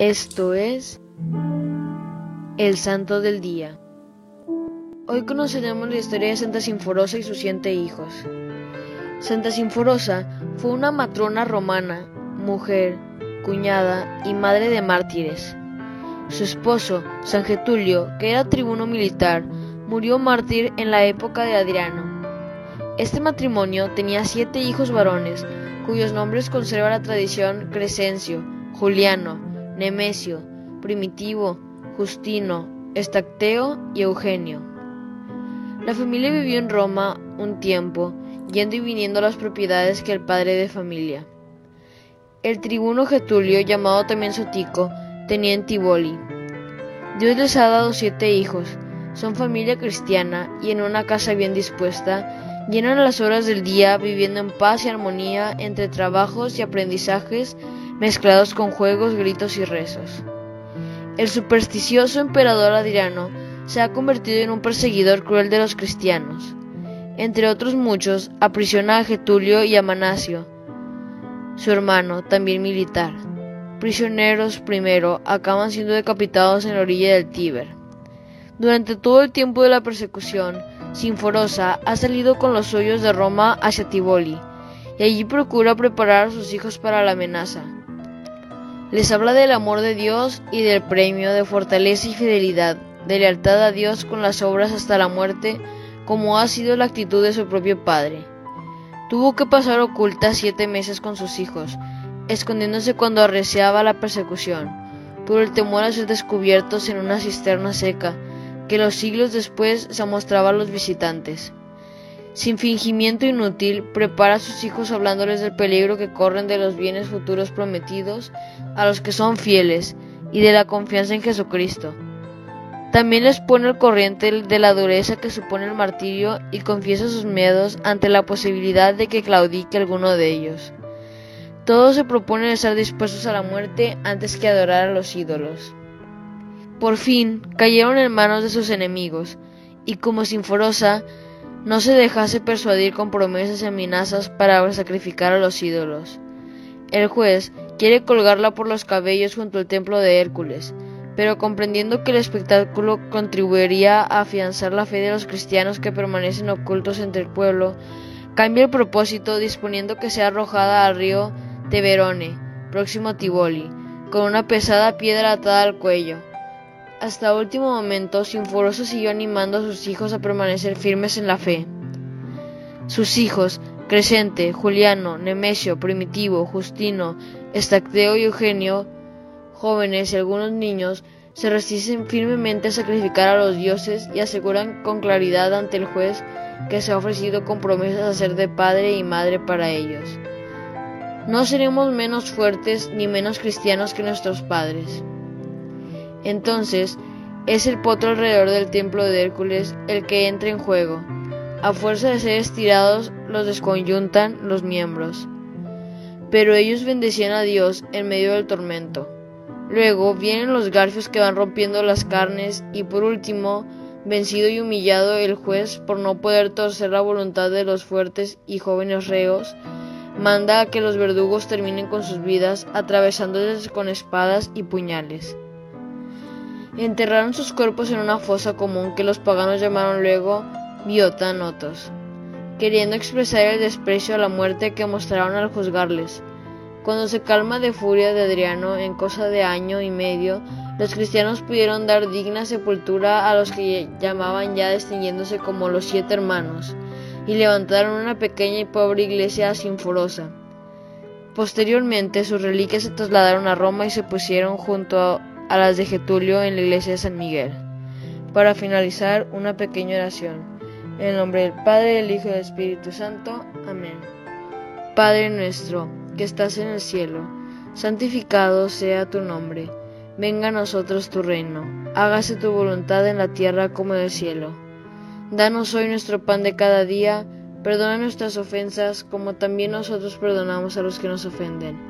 Esto es el Santo del Día. Hoy conoceremos la historia de Santa Sinforosa y sus siete hijos. Santa Sinforosa fue una matrona romana, mujer, cuñada y madre de mártires. Su esposo, San Getulio, que era tribuno militar, murió mártir en la época de Adriano. Este matrimonio tenía siete hijos varones, cuyos nombres conserva la tradición Crescencio, Juliano, Nemesio, Primitivo, Justino, Estacteo y Eugenio. La familia vivió en Roma un tiempo, yendo y viniendo las propiedades que el padre de familia. El tribuno Getulio, llamado también Sotico, tenía en Tiboli. Dios les ha dado siete hijos, son familia cristiana y en una casa bien dispuesta, llenan las horas del día viviendo en paz y armonía entre trabajos y aprendizajes mezclados con juegos, gritos y rezos. El supersticioso emperador Adriano se ha convertido en un perseguidor cruel de los cristianos. Entre otros muchos, aprisiona a Getulio y a Manasio, su hermano, también militar prisioneros primero acaban siendo decapitados en la orilla del Tíber. Durante todo el tiempo de la persecución, Sinforosa ha salido con los suyos de Roma hacia Tivoli, y allí procura preparar a sus hijos para la amenaza. Les habla del amor de Dios y del premio de fortaleza y fidelidad, de lealtad a Dios con las obras hasta la muerte, como ha sido la actitud de su propio padre. Tuvo que pasar oculta siete meses con sus hijos, escondiéndose cuando arreciaba la persecución, por el temor a ser descubiertos en una cisterna seca, que los siglos después se mostraba a los visitantes. Sin fingimiento inútil, prepara a sus hijos hablándoles del peligro que corren de los bienes futuros prometidos a los que son fieles y de la confianza en Jesucristo. También les pone al corriente de la dureza que supone el martirio y confiesa sus miedos ante la posibilidad de que claudique alguno de ellos. Todos se proponen estar dispuestos a la muerte antes que adorar a los ídolos. Por fin cayeron en manos de sus enemigos, y como Sinforosa no se dejase persuadir con promesas y amenazas para sacrificar a los ídolos. El juez quiere colgarla por los cabellos junto al templo de Hércules, pero comprendiendo que el espectáculo contribuiría a afianzar la fe de los cristianos que permanecen ocultos entre el pueblo, cambia el propósito disponiendo que sea arrojada al río de Verone, próximo a Tivoli, con una pesada piedra atada al cuello. Hasta último momento, Sinforoso siguió animando a sus hijos a permanecer firmes en la fe. Sus hijos, Crescente, Juliano, Nemesio, Primitivo, Justino, Estacteo y Eugenio, jóvenes y algunos niños, se resisten firmemente a sacrificar a los dioses y aseguran con claridad ante el juez que se ha ofrecido con promesas a ser de padre y madre para ellos. No seremos menos fuertes ni menos cristianos que nuestros padres. Entonces, es el potro alrededor del templo de Hércules el que entra en juego. A fuerza de ser estirados, los desconyuntan los miembros. Pero ellos bendecían a Dios en medio del tormento. Luego vienen los garfios que van rompiendo las carnes y por último, vencido y humillado el juez por no poder torcer la voluntad de los fuertes y jóvenes reos, manda a que los verdugos terminen con sus vidas atravesándoles con espadas y puñales. Enterraron sus cuerpos en una fosa común que los paganos llamaron luego Biota Notos, queriendo expresar el desprecio a la muerte que mostraron al juzgarles. Cuando se calma de furia de Adriano en cosa de año y medio, los cristianos pudieron dar digna sepultura a los que llamaban ya distinguiéndose como los siete hermanos, y levantaron una pequeña y pobre iglesia sinforosa. Posteriormente sus reliquias se trasladaron a Roma y se pusieron junto a las de Getulio en la iglesia de San Miguel. Para finalizar, una pequeña oración. En el nombre del Padre, del Hijo y del Espíritu Santo. Amén. Padre nuestro, que estás en el cielo, santificado sea tu nombre. Venga a nosotros tu reino. Hágase tu voluntad en la tierra como en el cielo. Danos hoy nuestro pan de cada día, perdona nuestras ofensas como también nosotros perdonamos a los que nos ofenden.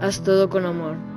haz todo con amor.